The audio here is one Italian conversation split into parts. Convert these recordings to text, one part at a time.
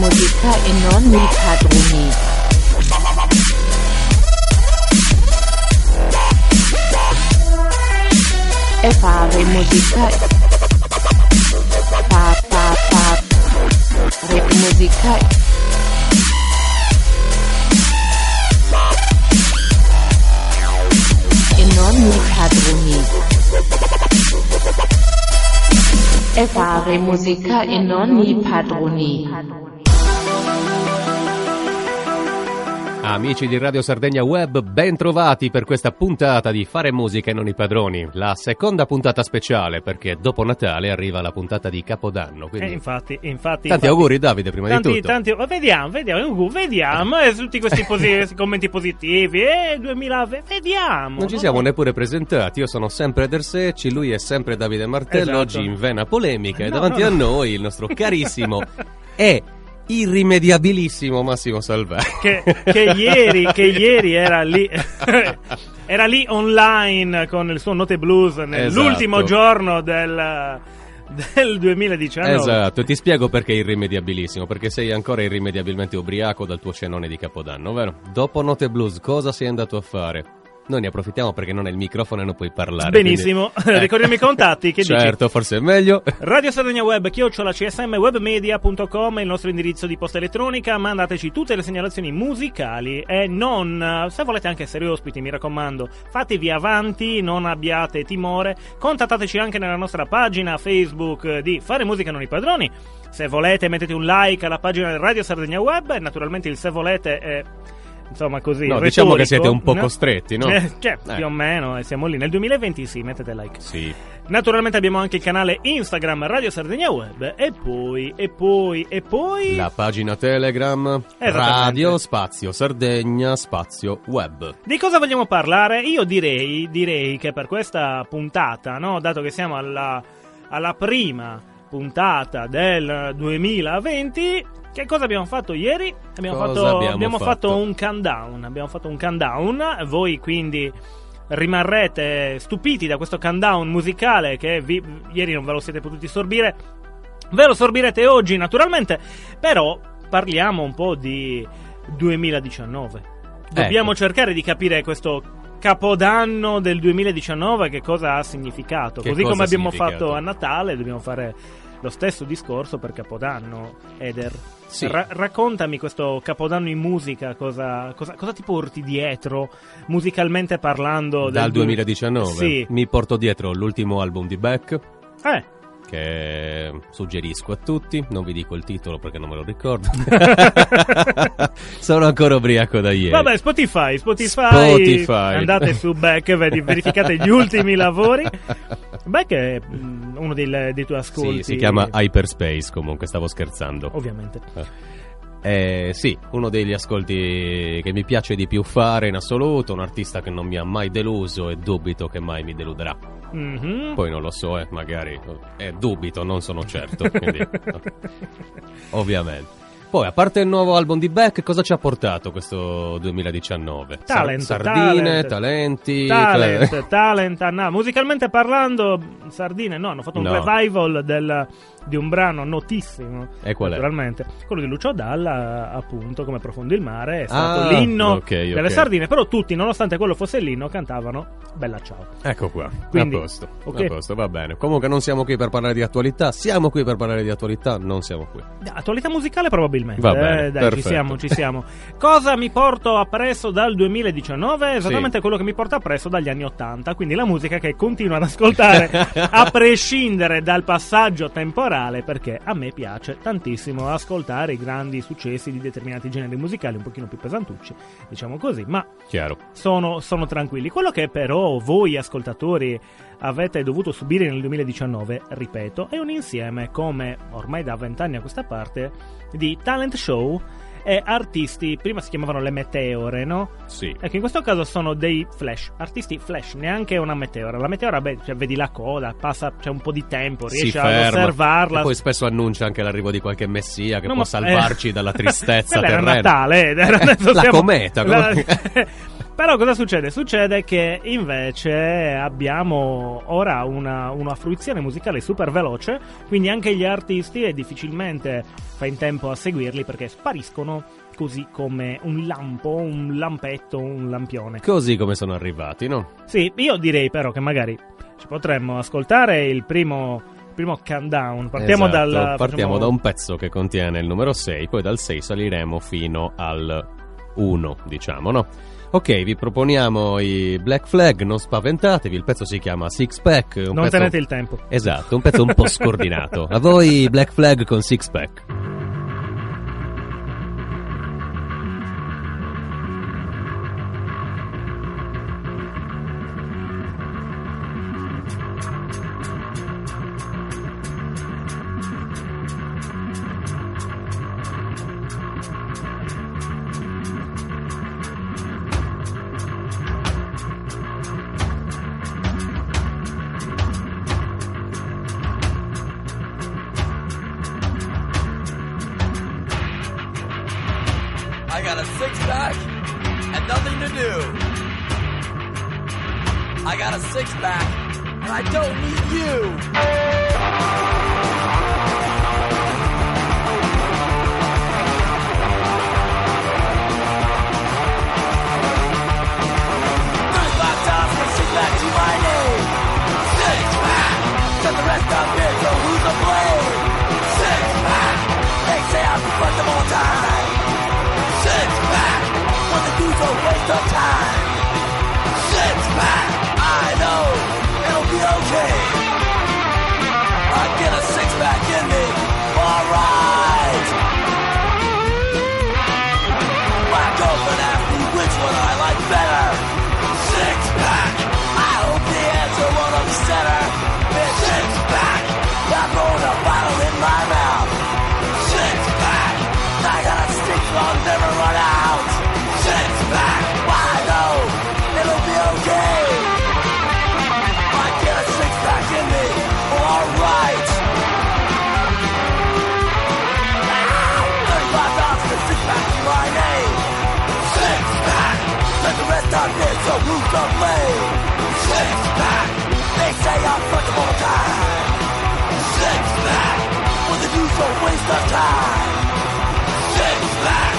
musica e non mi padroni. E fare musica. Pa pa pa. Re musica. E non mi padroni. E fare musica e non mi padroni. Amici di Radio Sardegna Web, ben trovati per questa puntata di Fare Musica e non i padroni, la seconda puntata speciale perché dopo Natale arriva la puntata di Capodanno. Quindi... Eh, infatti, infatti, Tanti infatti, auguri Davide prima tanti, di tutto. Tanti, ma vediamo, vediamo, vediamo, eh, tutti questi, posi- commenti positivi, eh, 2000, vediamo. Non ci siamo neppure presentati, io sono sempre Edersecci, lui è sempre Davide Martello, Esatto. oggi in vena polemica e No, davanti no, a no. noi il nostro carissimo e irrimediabilissimo Massimo Salvati. Che, che ieri, che ieri era lì, era lì online con il suo Note Blues nell'ultimo Esatto. giorno del, del 2019. Esatto, ti spiego perché è irrimediabilissimo, perché sei ancora irrimediabilmente ubriaco dal tuo cenone di Capodanno, vero? Dopo Note Blues, cosa sei andato a fare? Noi ne approfittiamo perché non hai il microfono e non puoi parlare. Benissimo, quindi- Eh. ricordiamo i contatti, che dici? Certo, forse è meglio. Radio Sardegna Web, chiocciola csmwebmedia.com è il nostro indirizzo di posta elettronica, mandateci tutte le segnalazioni musicali e non, se volete anche essere ospiti, mi raccomando, fatevi avanti, non abbiate timore, contattateci anche nella nostra pagina Facebook di Fare Musica Non i Padroni, se volete mettete un like alla pagina di Radio Sardegna Web e naturalmente il se volete è... Insomma, così. No, diciamo che siete un po' costretti, no? Eh, cioè, Eh. più o meno, e siamo lì. Nel 2020 sì, mettete like. Sì. Naturalmente abbiamo anche il canale Instagram Radio Sardegna Web e poi, e poi, e poi... La pagina Telegram, radio, spazio, Sardegna, spazio, web. Di cosa vogliamo parlare? Io direi, direi che per questa puntata, no, dato che siamo alla, alla prima puntata del 2020, che cosa abbiamo fatto ieri? Abbiamo, fatto, abbiamo fatto fatto? un countdown. Abbiamo fatto un countdown. Voi quindi rimarrete stupiti da questo countdown musicale che vi- ieri non ve lo siete potuti sorbire. Ve lo sorbirete oggi, naturalmente. Però parliamo un po' di 2019. Dobbiamo Ecco. cercare di capire questo capodanno del 2019 che cosa ha significato. Che Così come abbiamo fatto a Natale, dobbiamo fare lo stesso discorso per Capodanno, Eder. Sì. Ra- raccontami questo Capodanno in musica, cosa, cosa- cosa ti porti dietro, musicalmente parlando? Dal du- 2019 Sì. mi porto dietro l'ultimo album di Beck, Eh, che suggerisco a tutti. Non vi dico il titolo perché non me lo ricordo. Sono ancora ubriaco da ieri. Vabbè, Spotify, Spotify, Spotify. andate su Beck, verificate gli ultimi lavori. Beck è mm, uno dei, dei tuoi ascolti. Sì, si chiama Hyperspace comunque, stavo scherzando. Ovviamente. Eh, sì, uno degli ascolti che mi piace di più fare in assoluto, un artista che non mi ha mai deluso e dubito che mai mi deluderà. Mhm. Poi non lo so, eh, magari eh, dubito, non sono certo. quindi, no. Ovviamente. Poi, a parte il nuovo album di Beck, cosa ci ha portato questo 2019? Sar- Talent, sardine, talent. talenti. Talent, talent, Anna. Musicalmente parlando, Sardine no, hanno fatto un No. revival del- di un brano notissimo. E qual è? Naturalmente, quello di Lucio Dalla, appunto, come Profondo il mare, è stato Ah, l'inno ok, delle ok. Sardine. Però tutti, nonostante quello fosse l'inno, cantavano Bella ciao. Ecco qua, Quindi, a posto, ok. a posto, va bene. Comunque non siamo qui per parlare di attualità, siamo qui per parlare di attualità, non siamo qui. Attualità musicale probabilmente. Va bene, eh, dai, ci siamo, ci siamo. Cosa mi porto appresso dal 2019? Esattamente quello che mi porta appresso dagli anni 80, quindi la musica che continuo ad ascoltare a prescindere dal passaggio temporale perché a me piace tantissimo ascoltare i grandi successi di determinati generi musicali un pochino più pesantucci, diciamo così, ma Chiaro. sono, sono tranquilli. Quello che però voi ascoltatori avete dovuto subire nel 2019, ripeto, è un insieme, come ormai da vent'anni a questa parte, di talent show e artisti, prima si chiamavano le meteore, no? Sì. Ecco, in questo caso sono dei flash, artisti flash, neanche una meteora. La meteora, beh, cioè, vedi la coda, passa, c'è un po' di tempo, riesci ferma. osservarla. E poi spesso annuncia anche l'arrivo di qualche messia che No, può ma- salvarci eh, dalla tristezza Quello era terrena. Natale, eh, adesso La siamo- cometa, la- Però cosa succede? Succede che invece abbiamo ora una, una fruizione musicale super veloce, quindi anche gli artisti è difficilmente fa in tempo a seguirli perché spariscono così come un lampo, un lampetto, un lampione. Così come sono arrivati, no? Sì, io direi però che magari ci potremmo ascoltare il primo, primo countdown. Partiamo, Esatto, dal, partiamo facciamo- da un pezzo che contiene il numero 6, poi dal 6 saliremo fino al 1, diciamo, no? Ok, vi proponiamo i Black Flag, non spaventatevi, il pezzo si chiama Six Pack. Non pezzo... tenete il tempo. Esatto, un pezzo un po' scordinato. A voi Black Flag con Six Pack. To blame? Six pack. They say I'm of all time. Six pack. With the a waste of time. Six pack.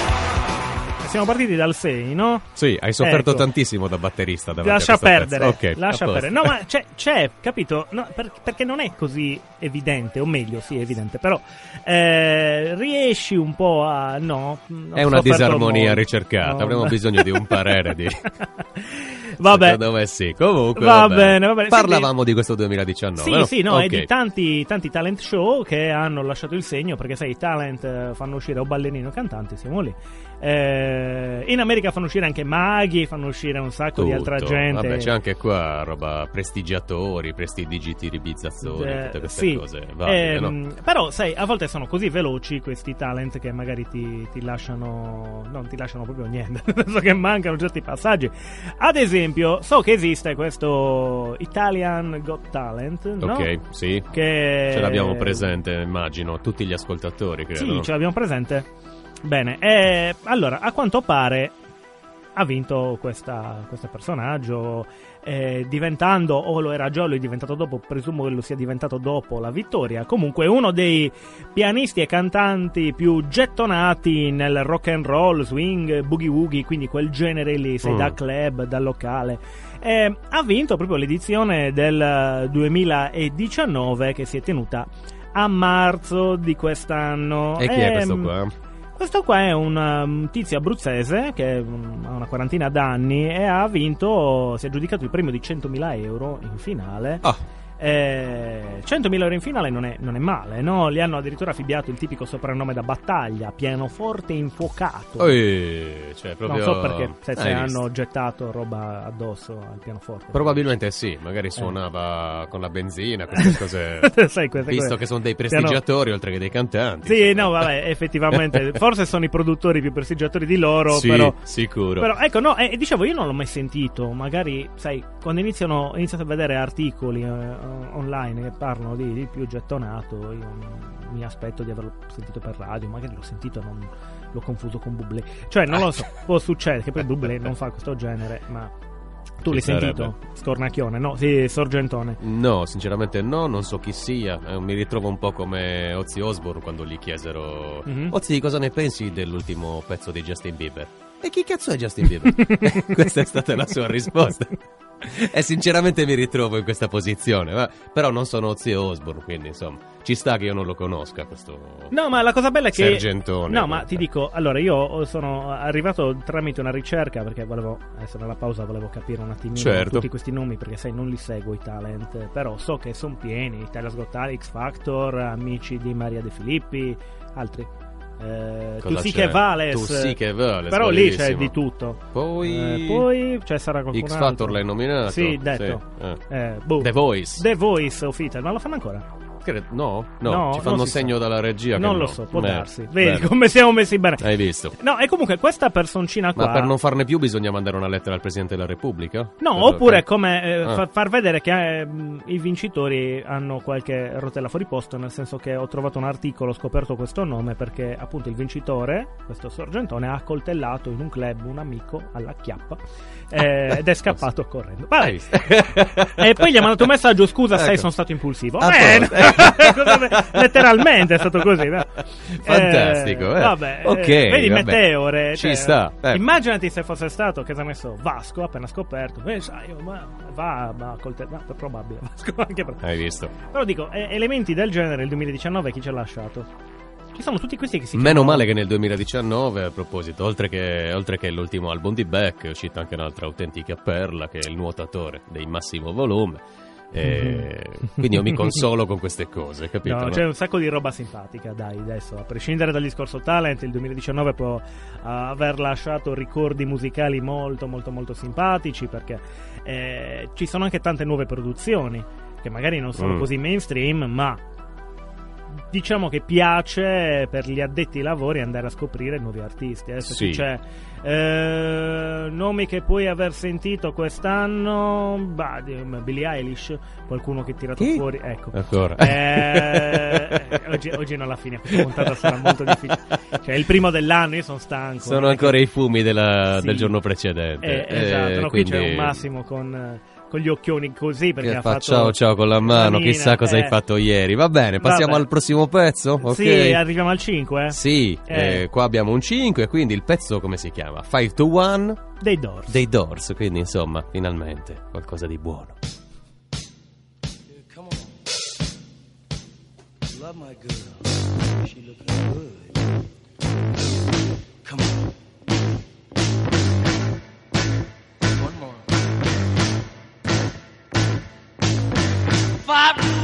Siamo partiti dal 6, no? Sì, hai sofferto Ecco. tantissimo da batterista Lascia perdere, pezzo. Ok, lascia perdere. No, ma c'è, c'è, capito? No, per- perché non è così evidente, o meglio, sì, è evidente, però eh, riesci un po' a. No, È una disarmonia molto. ricercata, No. avremo bisogno di un parere di... Vabbè. Secondo me sì. Comunque, Va vabbè. bene, va bene. Parlavamo di questo 2019. Sì, no? sì, no, Ok. e di tanti, tanti talent show che hanno lasciato il segno, perché sai, i talent eh, fanno uscire o ballerini o cantanti, siamo lì. Eh, in America fanno uscire anche maghi, fanno uscire un sacco di altra Tutto. gente. Vabbè, c'è anche qua roba prestigiatori, prestidigiti ribizzazzoni, Eh, tutte queste sì. cose. valide, no? Ehm, Però, sai, a volte sono così veloci questi talent che magari ti, ti lasciano. Non ti lasciano proprio niente. Nel senso che mancano certi passaggi. Ad esempio, so che esiste questo Italian Got Talent. No? Ok, sì. Che... Ce l'abbiamo presente, immagino, tutti gli ascoltatori, credo. Sì, ce l'abbiamo presente. Bene, eh, allora, a quanto pare ha vinto questa- questo personaggio eh, diventando, o lo era già, lo è diventato dopo, presumo che lo sia diventato dopo la vittoria. Comunque uno dei pianisti e cantanti più gettonati nel rock and roll, swing, boogie woogie, quindi quel genere lì, sei Mm. da club, da locale. Eh, ha vinto proprio l'edizione del 2019 che si è tenuta a marzo di quest'anno. E chi è questo Ehm, qua? Questo qua è un um, tizio abruzzese che um, ha una quarantina d'anni e ha vinto, si è aggiudicato il premio di 100.000 euro in finale. Ah, Eh, 100.000 euro in finale non è, non è male, no? Gli hanno addirittura affibbiato il tipico soprannome da battaglia, pianoforte infuocato. oi, cioè proprio... Non so perché, se, se Hai hanno visto? gettato roba addosso al pianoforte. Probabilmente sì, magari suonava con la benzina, queste cose... Sai, queste Visto cose. che sono dei Piano- prestigiatori oltre che dei cantanti. Sì, insomma. no, vabbè, effettivamente, forse sono i produttori più prestigiatori di loro, Sì, però... sicuro. Però ecco, no, eh, dicevo, io non l'ho mai sentito. Magari, sai, quando iniziano, iniziate a vedere articoli eh, online che parlano di, di più gettonato, io mi aspetto di averlo sentito per radio, magari l'ho sentito non l'ho confuso con Bublé. Cioè, non lo so, può succedere che poi Bublé non fa questo genere, ma tu l'hai sentito? Scornacchione, no? Sì, Sorgentone. No, sinceramente no, non so chi sia. Eh, mi ritrovo un po' come Ozzy Osbourne quando gli chiesero Mhm. Ozzy, cosa ne pensi dell'ultimo pezzo di Justin Bieber? E chi cazzo è Justin Bieber? Questa è stata la sua risposta. E sinceramente mi ritrovo in questa posizione, ma- però non sono Ozzy Osbourne, quindi insomma, ci sta che io non lo conosca questo No, ma la cosa bella è che. Sergentone. No, ma ti dico, allora io sono arrivato tramite una ricerca perché volevo, adesso nella pausa volevo capire un attimino Certo. tutti questi nomi perché sai, non li seguo i talent, però so che sono pieni, Italia Got X Factor, amici di Maria De Filippi, altri. Eh, tu sì che vales. Tu sì che vales, Però lì c'è bellissimo. di tutto. Poi, Eh, poi c'è sarà qualcun X. Factor l'hai nominato? Sì, detto. Sì, eh. Eh, boh. The Voice. The Voice Official, ma lo fanno ancora? Cre- No, no, No, ci fanno segno sa. dalla regia. che non lo no. so, può Eh, darsi. Vedi bene. come siamo messi bene. Hai visto? No, e comunque questa personcina qua. Ma per non farne più bisogna mandare una lettera al Presidente della Repubblica? No, Per- oppure come eh, Ah. fa- far vedere che eh, i vincitori hanno qualche rotella fuori posto, nel senso che ho trovato un articolo, ho scoperto questo nome perché appunto il vincitore, questo Sorgentone, ha accoltellato in un club un amico alla chiappa eh, ed è scappato correndo. Visto? E poi gli ha mandato un messaggio: Scusa, sai, Ecco. sono stato impulsivo. Cosa- letteralmente è stato così. beh. Fantastico, eh. Vabbè, Ok, eh, vedi vabbè. Meteore. Ci sta, eh. Immaginati se fosse stato che si è messo Vasco appena scoperto. Eh, sai, oh, ma va, va col te- no, è probabile. Vasco anche per... Hai visto? Però dico, eh, elementi del genere nel 2019 chi ci ha lasciato? Ci sono tutti questi che si Meno chiamano- male che nel 2019, a proposito, oltre che, oltre che l'ultimo album di Beck, è uscita anche un'altra autentica perla che è il nuotatore dei massimo volume. E quindi io mi consolo con queste cose, capito? No, no? c'è un sacco di roba simpatica, dai, adesso, a prescindere dal discorso talent, il 2019 può uh, aver lasciato ricordi musicali molto, molto, molto simpatici, perché eh, ci sono anche tante nuove produzioni, che magari non sono Mm. così mainstream, ma diciamo che piace per gli addetti ai lavori andare a scoprire nuovi artisti. Adesso Sì. c'è eh, nomi che puoi aver sentito quest'anno, bah, Billie Eilish, qualcuno che ha tirato Chi? fuori, ecco. Ancora. Eh, oggi, oggi non la fine, questa puntata sarà molto difficile. Cioè, è il primo dell'anno, io sono stanco. Sono è ancora che- i fumi della- Sì. del giorno precedente. Eh, Eh, esatto, no, qui c'è quindi- un Massimo con, eh, con gli occhioni così perché Che ha fa fatto ciao ciao con la mano, manina, chissà cosa eh. hai fatto ieri. Va bene, passiamo Vabbè. al prossimo pezzo? Ok. Sì, arriviamo al 5, eh? Sì, Eh. eh, qua abbiamo un 5, quindi il pezzo come si chiama? 5 to 1 Dei Doors. dei Doors, quindi insomma, finalmente qualcosa di buono. Come on. Love my girl. She looking good. Come on. flop.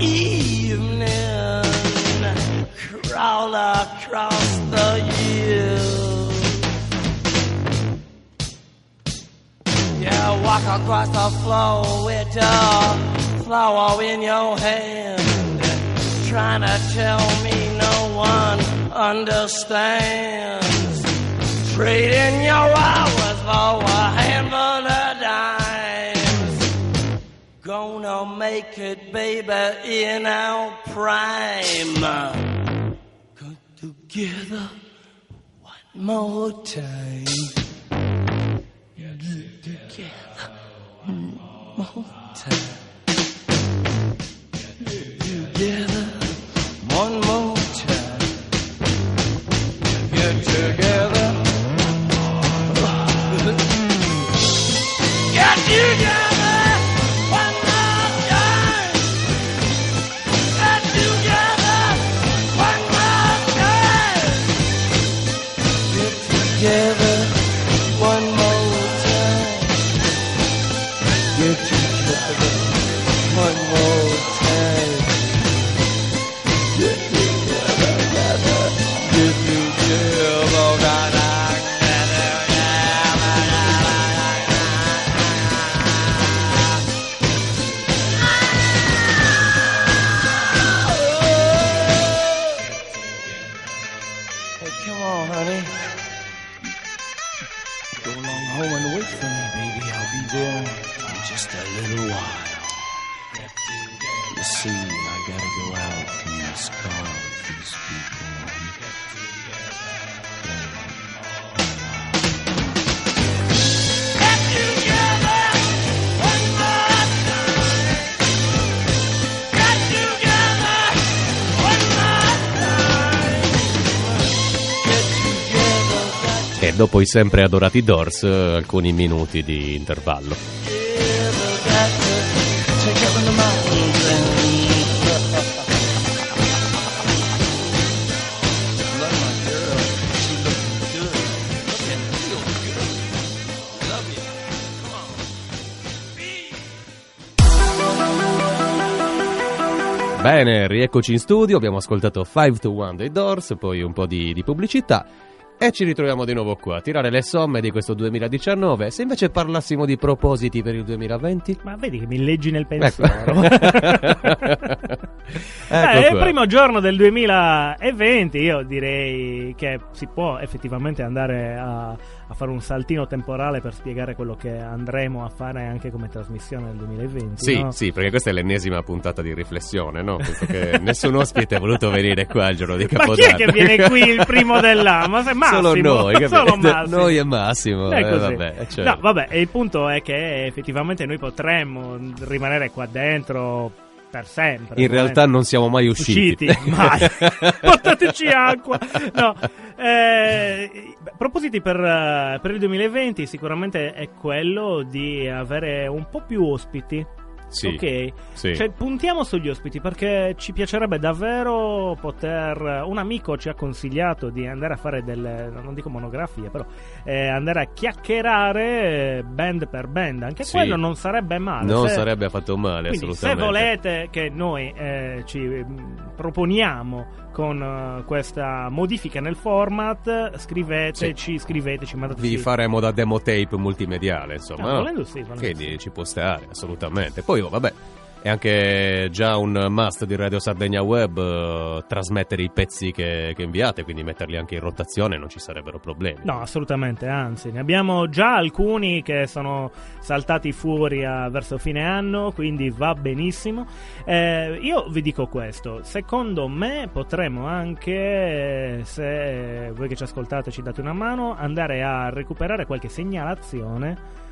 Evening crawl across the years. Yeah, walk across the floor with a flower in your hand. trying to tell me no one understands. Trading your hours for a handful of dimes. Gonna make it, baby, in our prime. Come together one more time. Get together one more time. Get Together one more time. Get together. Get together dopo i sempre adorati Doors, eh, alcuni minuti di intervallo. Bene, rieccoci in studio, abbiamo ascoltato 5 to 1 dei Doors, poi un po' di, di pubblicità e ci ritroviamo di nuovo qua a tirare le somme di questo 2019. Se invece parlassimo di propositi per il 2020? Ma vedi che mi leggi nel Ecco. pensiero. ecco Eh, è il primo giorno del 2020, io direi che si può effettivamente andare a, a fare un saltino temporale per spiegare quello che andremo a fare anche come trasmissione nel 2020. Sì, no? sì, perché questa è l'ennesima puntata di riflessione, no? Che nessun ospite è voluto venire qua il giorno di Ma chi Capodanno. è che viene qui il primo dell'anno? Ma Massimo? Solo noi, capito? Solo Massimo. Noi e Massimo. È eh, vabbè, certo. No, vabbè, e il punto è che effettivamente noi potremmo rimanere qua dentro per sempre. In realtà non siamo mai usciti. usciti, mai. Portateci acqua. No, eh, propositi per, eh, per il 2020 sicuramente è quello di avere un po' più ospiti. Sì, Ok, sì. cioè puntiamo sugli ospiti perché ci piacerebbe davvero poter. Un amico ci ha consigliato di andare a fare delle, non dico monografie, però eh, andare a chiacchierare eh, band per band. Anche Sì. quello non sarebbe male. non Se- sarebbe affatto male, quindi, se assolutamente. volete che noi eh, ci mm, proponiamo con eh, questa modifica nel format, scriveteci, scriveteci, mandateci. Vi faremo da demo tape multimediale, insomma. No, no? volendo sì, Quindi sì. ci può stare, assolutamente. Poi, oh, vabbè, è anche già un must di Radio Sardegna Web eh, trasmettere i pezzi che, che inviate, quindi metterli anche in rotazione, non ci sarebbero problemi. No, assolutamente, anzi, ne abbiamo già alcuni che sono saltati fuori a- verso fine anno, quindi va benissimo. Eh, io vi dico questo, secondo me potremmo anche, eh, se voi che ci ascoltate ci date una mano, andare a recuperare qualche segnalazione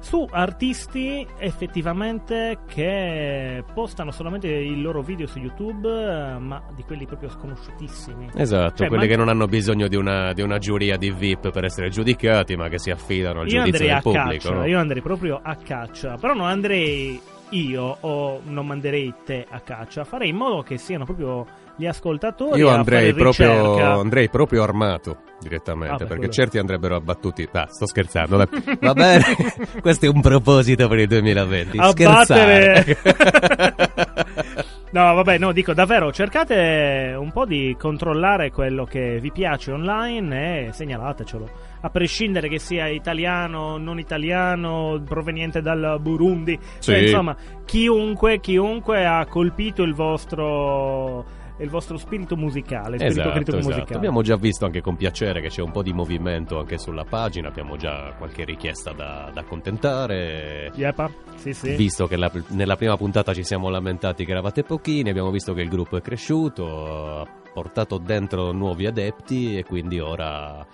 su artisti effettivamente che postano solamente il loro video su YouTube, eh, ma di quelli proprio sconosciutissimi. Esatto, Cioè, quelli che non hanno bisogno di una, di una giuria di VIP per essere giudicati, ma che si affidano al Io giudizio andrei del a pubblico. caccia, no? io andrei proprio a caccia, però non andrei io o non manderei te a caccia, farei in modo che siano proprio gli ascoltatori Io andrei proprio, andrei proprio armato direttamente Ah, beh, perché quello- certi andrebbero abbattuti. Ah, sto scherzando. Va bene, questo è un proposito per il 2020. Abbattere- Scherzare. No, vabbè, no, dico davvero, cercate un po' di controllare quello che vi piace online e segnalatecelo. A prescindere che sia italiano, non italiano, proveniente dal Burundi. Cioè, Sì. insomma, chiunque, chiunque ha colpito il vostro il vostro spirito musicale, spirito Esatto, esatto. musicale. Abbiamo già visto anche con piacere che c'è un po' di movimento anche sulla pagina, abbiamo già qualche richiesta da, da accontentare. Yepa, sì, sì. Visto che la- nella prima puntata ci siamo lamentati che eravate pochini, abbiamo visto che il gruppo è cresciuto, ha portato dentro nuovi adepti e quindi ora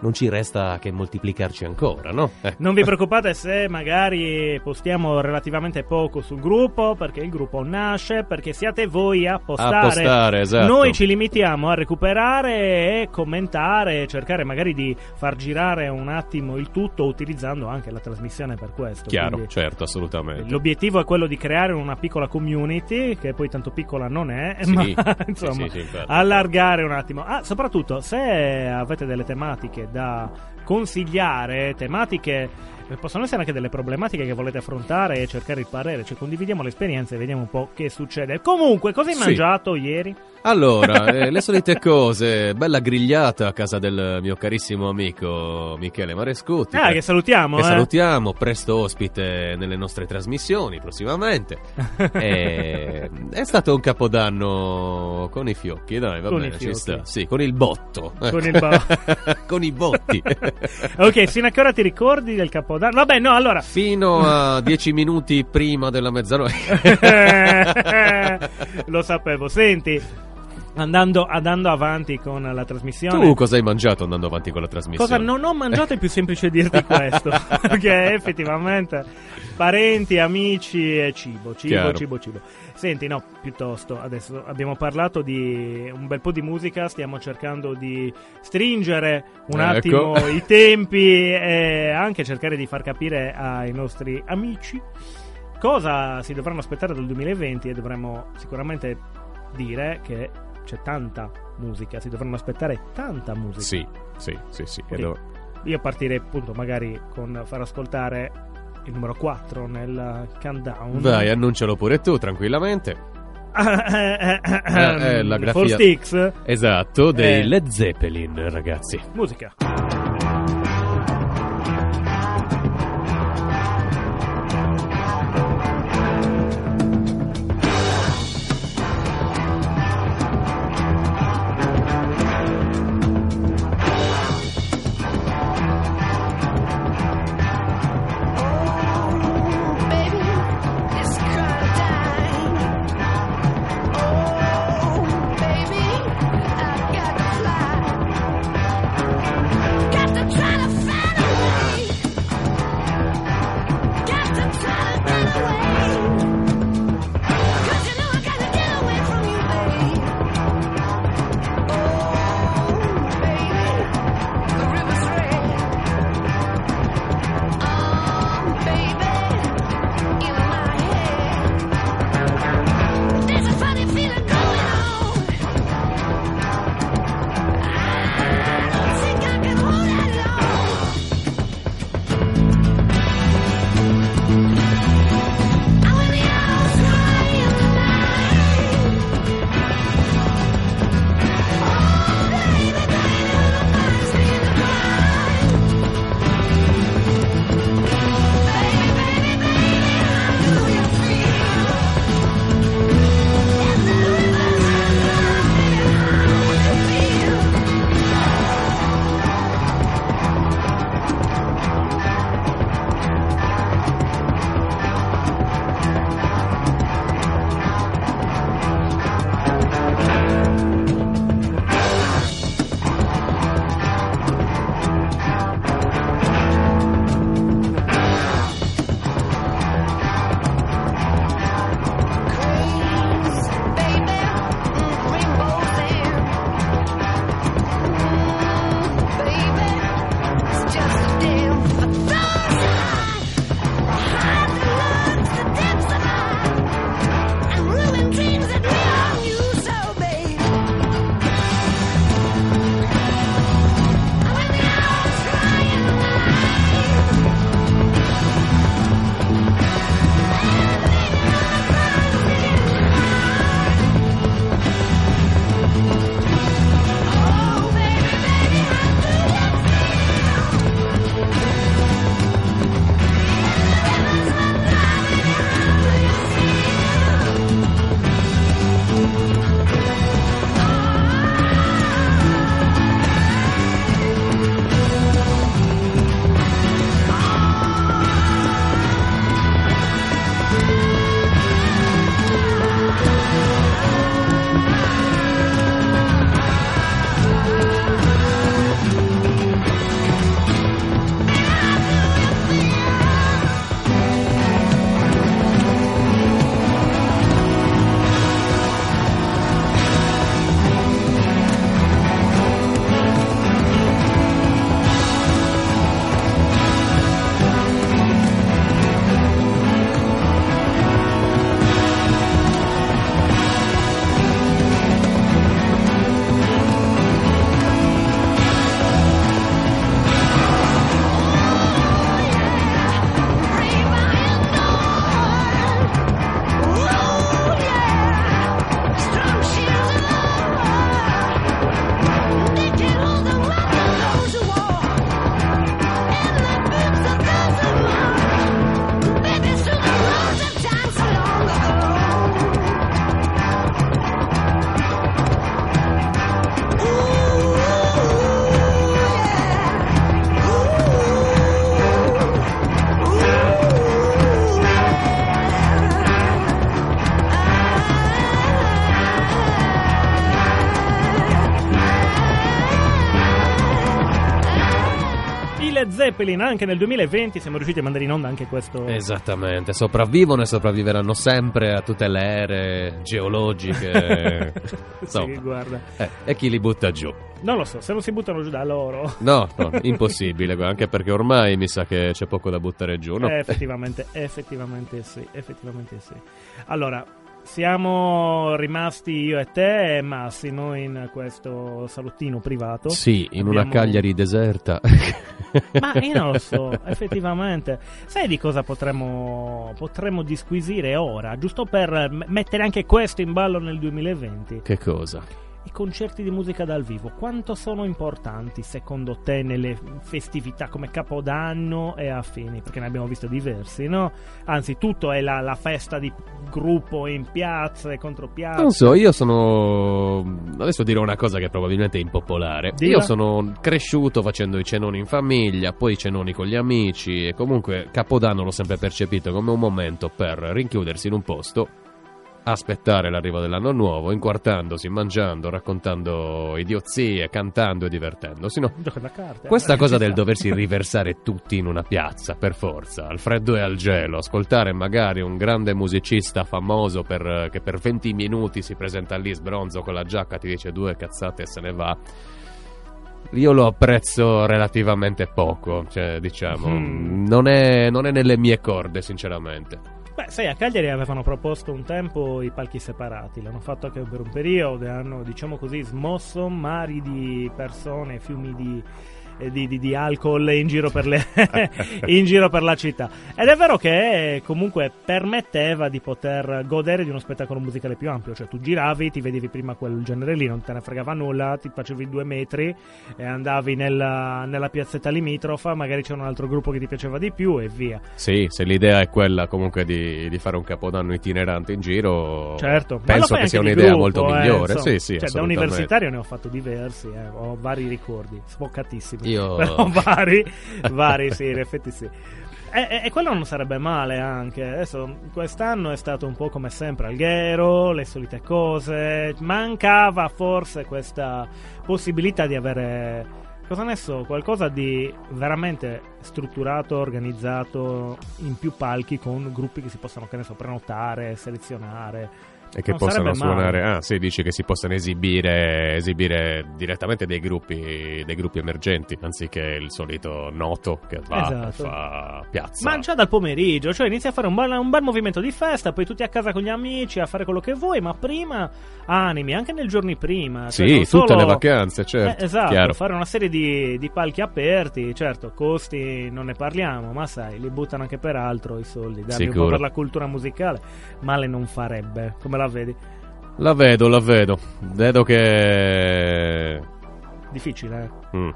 non ci resta che moltiplicarci ancora, no? Eh. Non vi preoccupate se magari postiamo relativamente poco sul gruppo, perché il gruppo nasce, perché siate voi a postare. A postare, esatto. Noi ci limitiamo a recuperare e commentare, cercare magari di far girare un attimo il tutto utilizzando anche la trasmissione per questo. Chiaro, Quindi certo, assolutamente. L'obiettivo è quello di creare una piccola community, che poi tanto piccola non è, Sì, ma insomma, sì, sì, infatti. allargare un attimo. Ah, soprattutto se avete delle tematiche da consigliare, tematiche eh, possono essere anche delle problematiche che volete affrontare e cercare il parere, cioè condividiamo l'esperienza e vediamo un po' che succede. Comunque, cosa hai Sì. mangiato ieri? Allora, eh, le solite cose, bella grigliata a casa del mio carissimo amico Michele Marescuti. Ah, che salutiamo, che eh. salutiamo, presto ospite nelle nostre trasmissioni prossimamente. E, è stato un capodanno con i fiocchi, dai, va Con bene, ci sta. Sì, con il botto. Con il bo- con i botti. ok, fino a che ora ti ricordi del capodanno? Vabbè, no, allora. Fino a dieci minuti prima della mezzanotte. Lo sapevo. Senti, andando, andando avanti con la trasmissione. tu cosa hai mangiato andando avanti con la trasmissione? Cosa non ho mangiato è più semplice dirti questo. Perché effettivamente parenti, amici e cibo, cibo, Chiaro. cibo, cibo. Senti, no, piuttosto, adesso abbiamo parlato di un bel po' di musica, stiamo cercando di stringere un Ecco. attimo i tempi e anche cercare di far capire ai nostri amici cosa si dovranno aspettare dal 2020 e dovremmo sicuramente dire che c'è tanta musica, si dovranno aspettare tanta musica. Sì, sì, sì, sì. Quindi, Ed- io partirei appunto magari con far ascoltare il numero 4 nel countdown. Vai, annuncialo pure tu, tranquillamente. eh, eh, la grafia- Four Sticks, Esatto, dei Eh. Led Zeppelin, ragazzi. musica. Zeppelin anche nel 2020 siamo riusciti a mandare in onda anche questo. Esattamente, sopravvivono e sopravviveranno sempre a tutte le ere geologiche. Insomma, sì, guarda. eh, e chi li butta giù? Non lo so, se non si buttano giù da loro. No, no, impossibile, anche perché ormai mi sa che c'è poco da buttare giù, no? Eh, effettivamente, effettivamente sì, effettivamente sì. Allora, siamo rimasti io e te e Massimo in questo salottino privato. Sì, in una Abbiamo- Cagliari deserta. Ma io non lo so, effettivamente. Sai di cosa potremmo, potremmo disquisire ora? Giusto per mettere anche questo in ballo nel 2020. che cosa? I concerti di musica dal vivo, quanto sono importanti secondo te nelle festività come Capodanno e affini? Perché ne abbiamo visto diversi, no? Anzi, tutto è la, la festa di gruppo in piazza e contro piazza. Non so, io sono. Adesso dirò una cosa che probabilmente è impopolare. Dilla. Io sono cresciuto facendo i cenoni in famiglia, poi i cenoni con gli amici. E comunque Capodanno l'ho sempre percepito come un momento per rinchiudersi in un posto, aspettare l'arrivo dell'anno nuovo, inquartandosi, mangiando, raccontando idiozie, cantando e divertendosi. No? Questa eh, cosa del doversi riversare tutti in una piazza, per forza, al freddo e al gelo, ascoltare magari un grande musicista famoso per- che per 20 minuti si presenta lì sbronzo con la giacca, ti dice due cazzate e se ne va. Io lo apprezzo relativamente poco, cioè, diciamo, Mm. non, è, non è nelle mie corde, sinceramente. Beh, sai, a Cagliari avevano proposto un tempo i palchi separati, l'hanno fatto anche per un periodo e hanno, diciamo così, smosso mari di persone, fiumi di, di, di- di alcol in giro, per le- in giro per la città. Ed è vero che eh, comunque permetteva di poter godere di uno spettacolo musicale più ampio, cioè tu giravi, ti vedevi prima quel genere lì, non te ne fregava nulla, ti facevi due metri e andavi nella, nella piazzetta limitrofa, magari c'era un altro gruppo che ti piaceva di più e via. Sì, se l'idea è quella comunque di, di fare un capodanno itinerante in giro, Certo, penso che sia un'idea gruppo, molto eh, migliore. insomma. sì, sì, Cioè, da universitario ne ho fatto diversi, eh, ho vari ricordi, sfoccatissimi. Io- Però vari, vari, sì, in effetti sì. E, e- quello non sarebbe male anche. Adesso, quest'anno è stato un po' come sempre alghero, le solite cose. Mancava forse questa possibilità di avere. Cosa ne so, qualcosa di veramente strutturato, organizzato in più palchi con gruppi che si possano, che ne so, prenotare, selezionare. E che Non possano sarebbe male. suonare. Ah, sì, dici che si possano esibire, esibire direttamente dei gruppi, dei gruppi emergenti, anziché il solito noto che va Esatto. fa piazza. Ma già dal pomeriggio, cioè inizi a fare un bel, un bel movimento di festa, poi tutti a casa con gli amici a fare quello che vuoi, ma prima animi, anche nei giorni prima. cioè Sì, non tutte solo- le vacanze, certo. Eh, esatto, chiaro. fare una serie di, di palchi aperti, certo, costi non ne parliamo, ma sai, li buttano anche per altro i soldi, darli un po' Sicuro. per la cultura musicale, male non farebbe, come la vedi? La vedo, la vedo. Vedo che. Difficile, eh? Mm.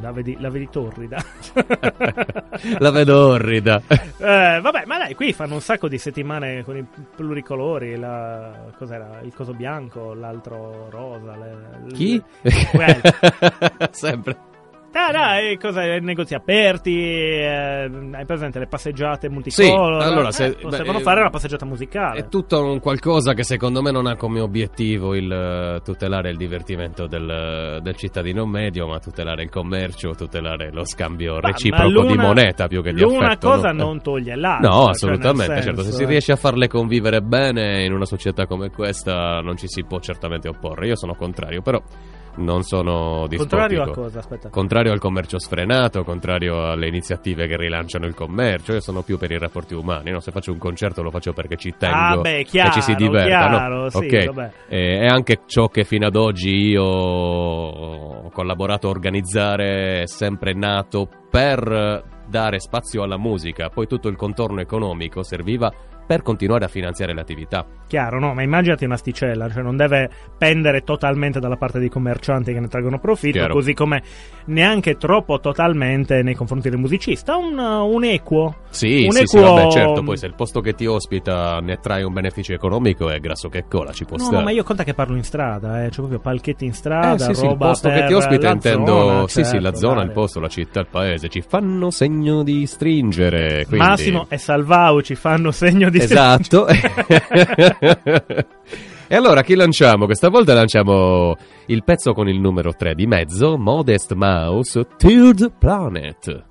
La vedi, la vedi torrida. la vedo orrida. Eh, vabbè, ma dai, qui fanno un sacco di settimane con i pluricolori. La, cos'era? Il coso bianco, l'altro rosa. le- le- Chi? Well, Sempre. Ah, dai, cosa, negozi aperti, eh, hai presente le passeggiate multicolor? Sì, allora, Eh, se- potevano beh, fare una passeggiata musicale. È tutto un qualcosa che secondo me non ha come obiettivo il eh, tutelare il divertimento del, del cittadino medio, ma tutelare il commercio, tutelare lo scambio Ma- ma reciproco di l'una- moneta più che di L'una affetto. cosa no? non toglie l'altra. No, cioè, assolutamente, nel certo, se si eh. riesce a farle convivere bene in una società come questa non ci si può certamente opporre. Io sono contrario, però non sono dispotico. Contrario a cosa? Aspetta. Contrario al commercio sfrenato, contrario alle iniziative che rilanciano il commercio, io sono più per i rapporti umani, no? se faccio un concerto lo faccio perché ci tengo Ah, beh, chiaro, e ci si diverta. no? chiaro, sì, Ok. vabbè. Eh, è anche ciò che fino ad oggi io ho collaborato a organizzare, è sempre nato per dare spazio alla musica, poi tutto il contorno economico serviva per continuare a finanziare l'attività. Chiaro, no, ma immaginati un'asticella, cioè non deve pendere totalmente dalla parte dei commercianti che ne traggono profitto, Chiaro. così come neanche troppo totalmente nei confronti del musicista, un, un equo. Sì, Un sì, sì, equo- vabbè, certo, poi se il posto che ti ospita ne trae un beneficio economico è grasso che cola, ci può No, stare. no, ma io conta che parlo in strada, eh, c'è proprio palchetti in strada, Eh, sì, sì, il posto che ti ospita intendo zona, sì, sì, la certo, zona, dai. il posto, la città, il paese ci fanno segno di stringere. Quindi... Massimo e Salvau ci fanno segno di Esatto. e allora chi lanciamo? Questa volta lanciamo il pezzo con il numero 3 di mezzo, Modest Mouse, Third Planet.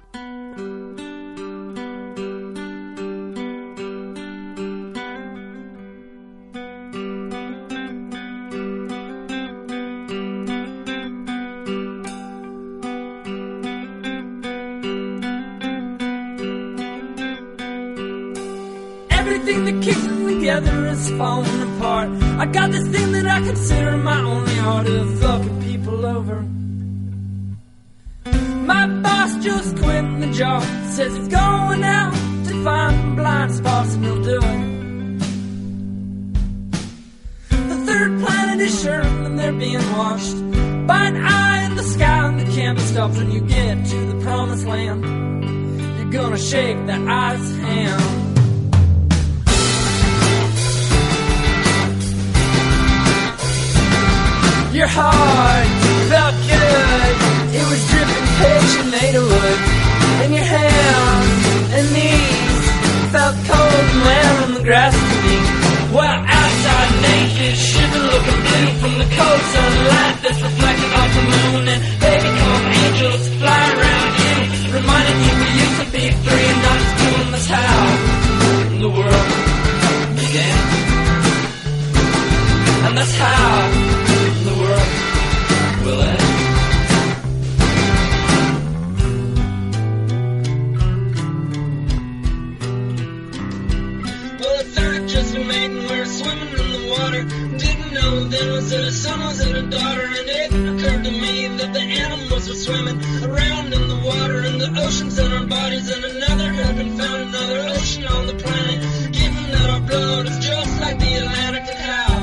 My boss just quit the job. Says he's going out to find blind spots and he'll do it. The third planet is sure and they're being washed by an eye in the sky and the can't stopped when you get to the promised land. You're gonna shake that eye's hand. Your heart felt good. It was dripping pitch and made of wood. And your hands and knees felt cold and wet on the grass me. While outside naked, shiver looking blue from the cold sunlight that's reflected off the moon. And baby calm angels fly around you, reminding you we used to be free and not just two. And that's how the world began. And that's how Didn't know then was it a son, was it a daughter? And it occurred to me that the animals were swimming around in the water, and the oceans and our bodies, and another had been found, another ocean on the planet. Given that our blood is just like the Atlantic, and how?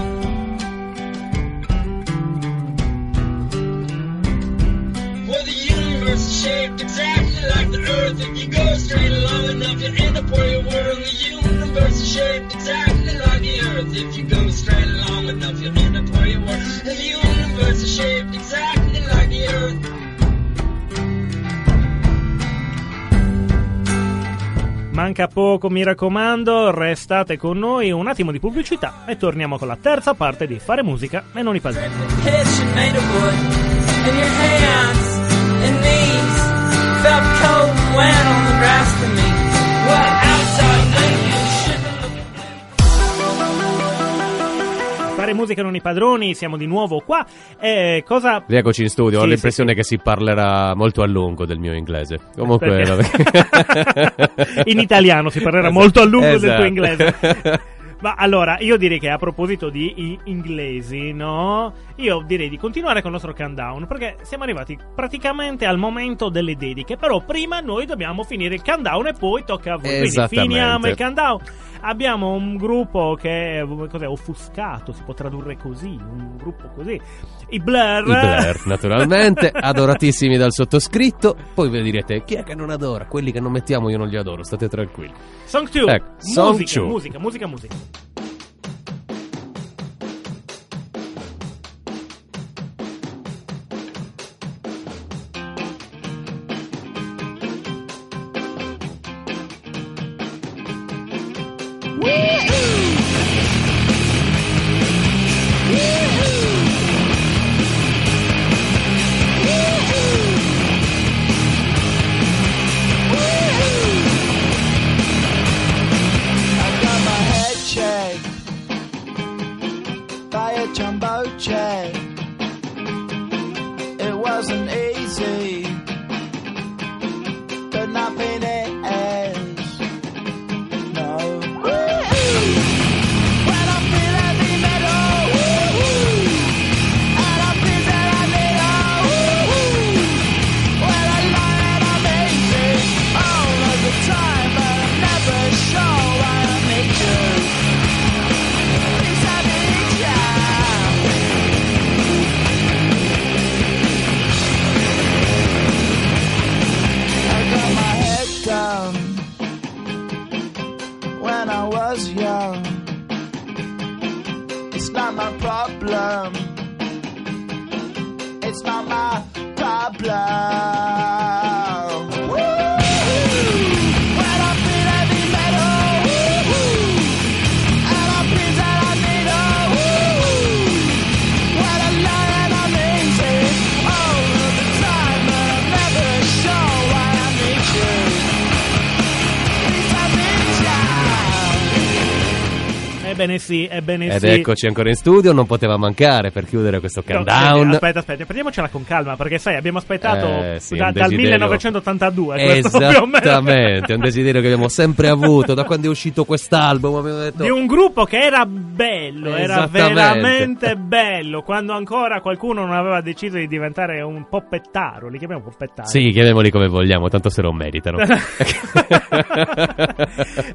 Well, the universe is shaped exactly like the Earth. If you go straight long enough, you end up where Manca poco, mi raccomando, restate con noi un attimo di pubblicità e torniamo con la terza parte di Fare musica e non i padroni. Pitch Fare musica non i padroni, siamo di nuovo qua. E cosa... Rieccoci in studio, ho Sì, l'impressione sì, che si parlerà molto a lungo del mio inglese. Comunque, vabbè. In italiano si parlerà molto a lungo del tuo Esatto. inglese. Ma allora, io direi che a proposito di inglesi, no? Io direi di continuare con il nostro countdown, perché siamo arrivati praticamente al momento delle dediche. Però prima noi dobbiamo finire il countdown e poi tocca a voi. Quindi finiamo il countdown. Abbiamo un gruppo che è cos'è, offuscato, si può tradurre così, un gruppo così. I Blur. I Blair, naturalmente, adoratissimi dal sottoscritto. Poi vi direte, chi è che non adora? Quelli che non mettiamo io non li adoro, state tranquilli. Song 2. Ecco, musica, musica, musica, musica. Sì, ebbene Ed sì. eccoci ancora in studio, non poteva mancare per chiudere questo No, countdown. senti, Aspetta, aspetta, prendiamocela con calma, perché sai, abbiamo aspettato Eh, sì, da- dal desiderio- 1982 questo più o meno. Esattamente, è un desiderio che abbiamo sempre avuto da quando è uscito quest'album. Detto, Di un gruppo che era bello, era veramente bello, quando ancora qualcuno non aveva deciso di diventare un poppettaro, li chiamiamo poppettari. Sì, chiamiamoli come vogliamo, tanto se lo meritano.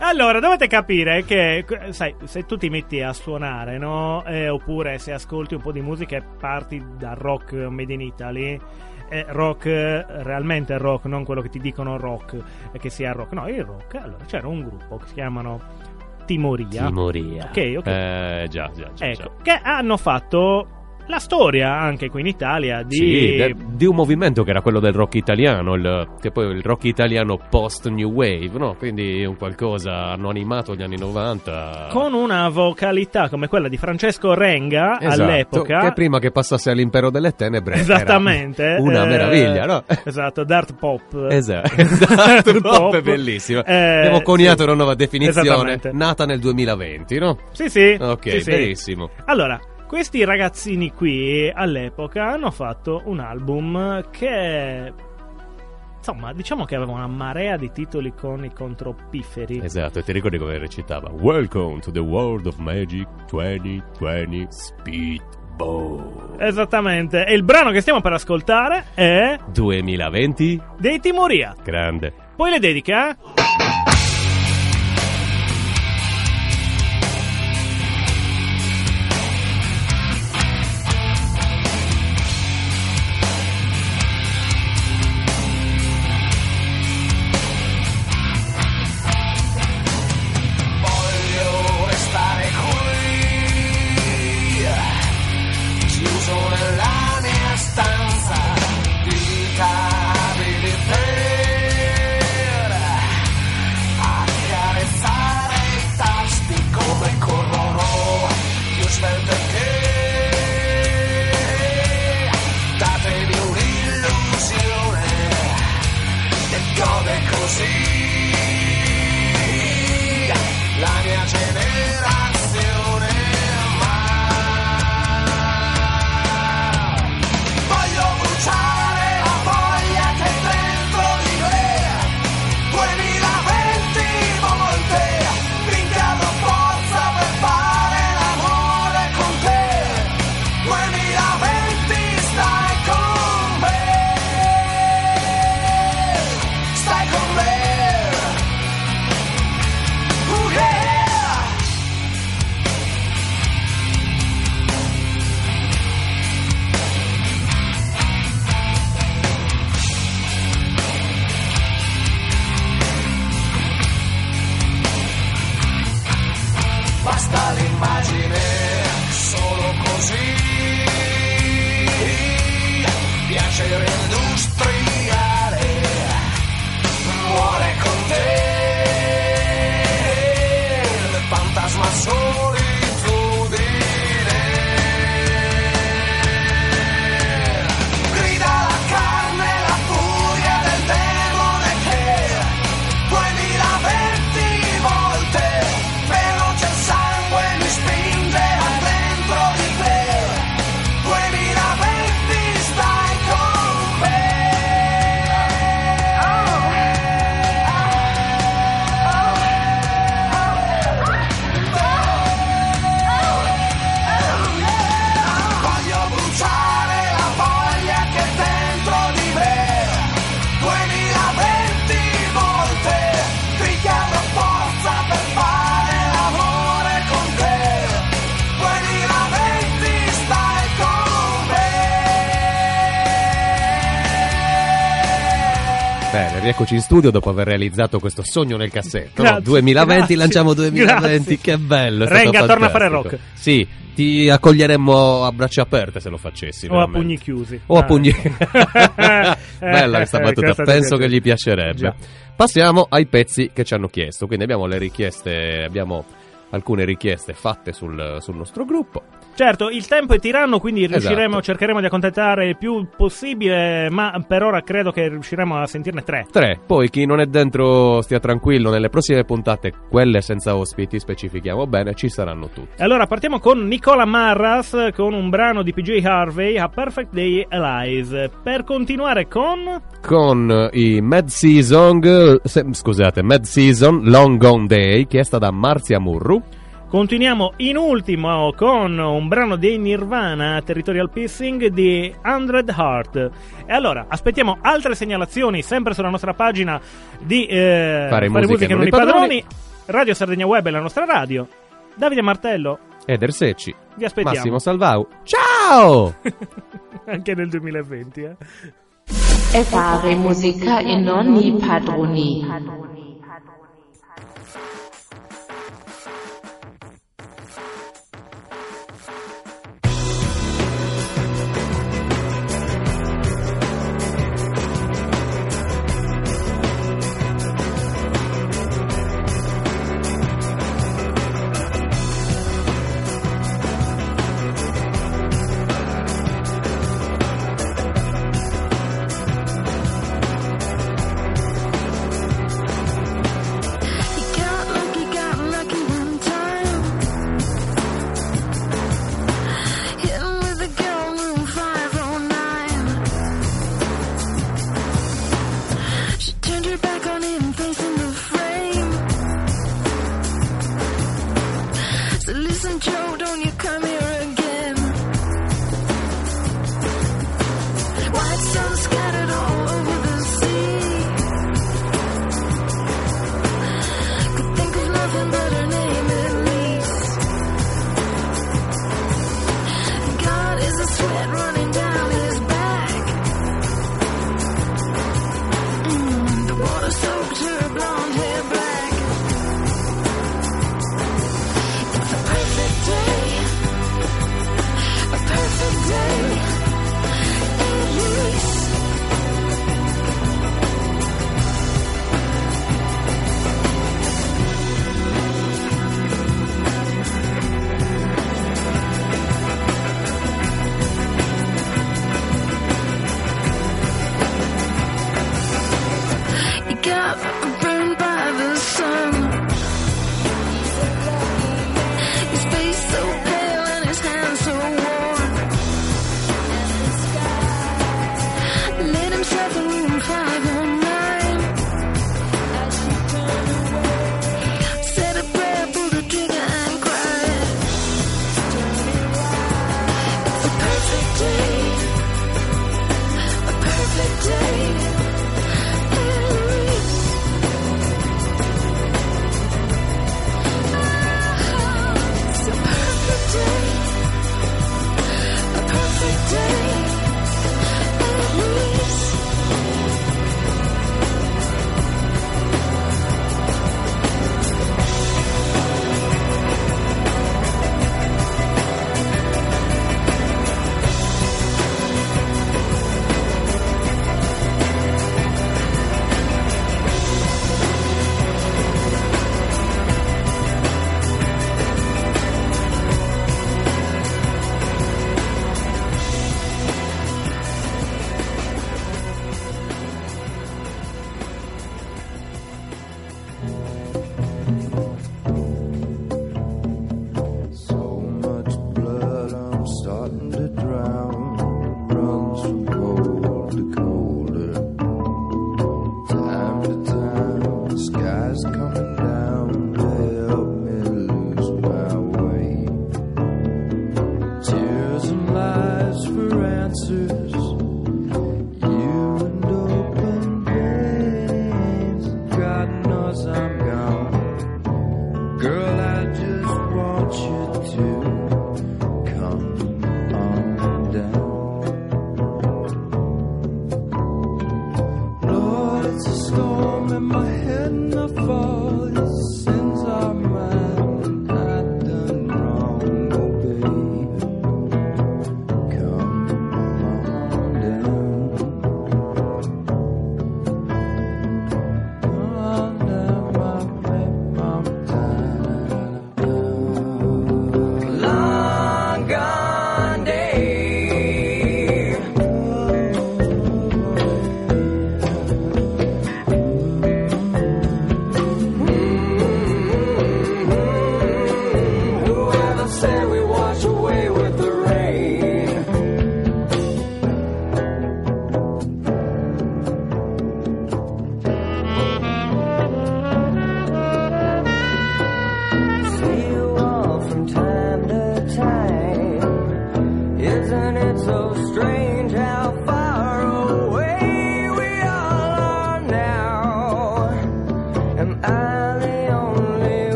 allora, dovete capire che, sai, se tu ti metti a suonare, no? Eh, oppure se ascolti un po' di musica e parti dal rock made in Italy, eh, rock, eh, realmente rock, non quello che ti dicono rock, eh, che sia rock. No, il rock. Allora, c'era un gruppo che si chiamano Timoria. Timoria. Ok, ok. Eh, già, già, già. ecco, già. che hanno fatto la storia anche qui in Italia di... Sì, de- di un movimento che era quello del rock italiano, il- che poi il rock italiano post New Wave, no? Quindi un qualcosa hanno animato gli anni 90. Con una vocalità come quella di Francesco Renga Esatto, all'epoca. Che prima che passasse all'impero delle tenebre. Esattamente. Una eh, meraviglia, no? Esatto, Dart Pop. Esatto, esatto, pop, è bellissima. Eh, Abbiamo coniato sì. una nuova definizione, nata nel 2020, no? Sì, sì. Ok, sì, sì. benissimo. Allora, questi ragazzini qui all'epoca hanno fatto un album che. Insomma, diciamo che aveva una marea di titoli con i contropifferi. Esatto, e ti ricordi come recitava? Welcome to the world of magic 2020 Speedball. Esattamente. E il brano che stiamo per ascoltare è 2020? dei Timoria. Grande. Poi le dedica. Bene, rieccoci in studio dopo aver realizzato questo sogno nel cassetto. no? Grazie, 2020, grazie, lanciamo 2020, grazie. che bello. Renga, torna a fare rock. Sì, ti accoglieremmo a braccia aperte se lo facessi. O a veramente. pugni chiusi. O a Ah. pugni. Bella questa Eh, battuta, penso che gli piacerebbe. Già. Passiamo ai pezzi che ci hanno chiesto. Quindi abbiamo le richieste, abbiamo alcune richieste fatte sul, sul nostro gruppo. Certo, il tempo è tiranno, quindi riusciremo, Esatto. cercheremo di accontentare il più possibile, ma per ora credo che riusciremo a sentirne tre. 3. Poi chi non è dentro stia tranquillo, nelle prossime puntate, quelle senza ospiti, specifichiamo bene, ci saranno tutti. Allora partiamo con Nicola Marras con un brano di PJ Harvey, A Perfect Day Alive. Per continuare con... Con i Mad Season, se- scusate, Mad Season Long Gone Day, chiesta da Marzia Murru. Continuiamo in ultimo con un brano dei Nirvana, Territorial Pissing di 100 Heart. E allora, aspettiamo altre segnalazioni sempre sulla nostra pagina di eh, Fare musica e non i padroni. Radio Sardegna Web è la nostra radio. Davide Martello, Eder Secci. vi aspettiamo. Massimo Salvau. Ciao! Anche nel 2020, eh. E fare musica e non i padroni.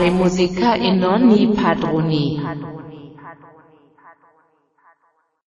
E fare musica e non i padroni.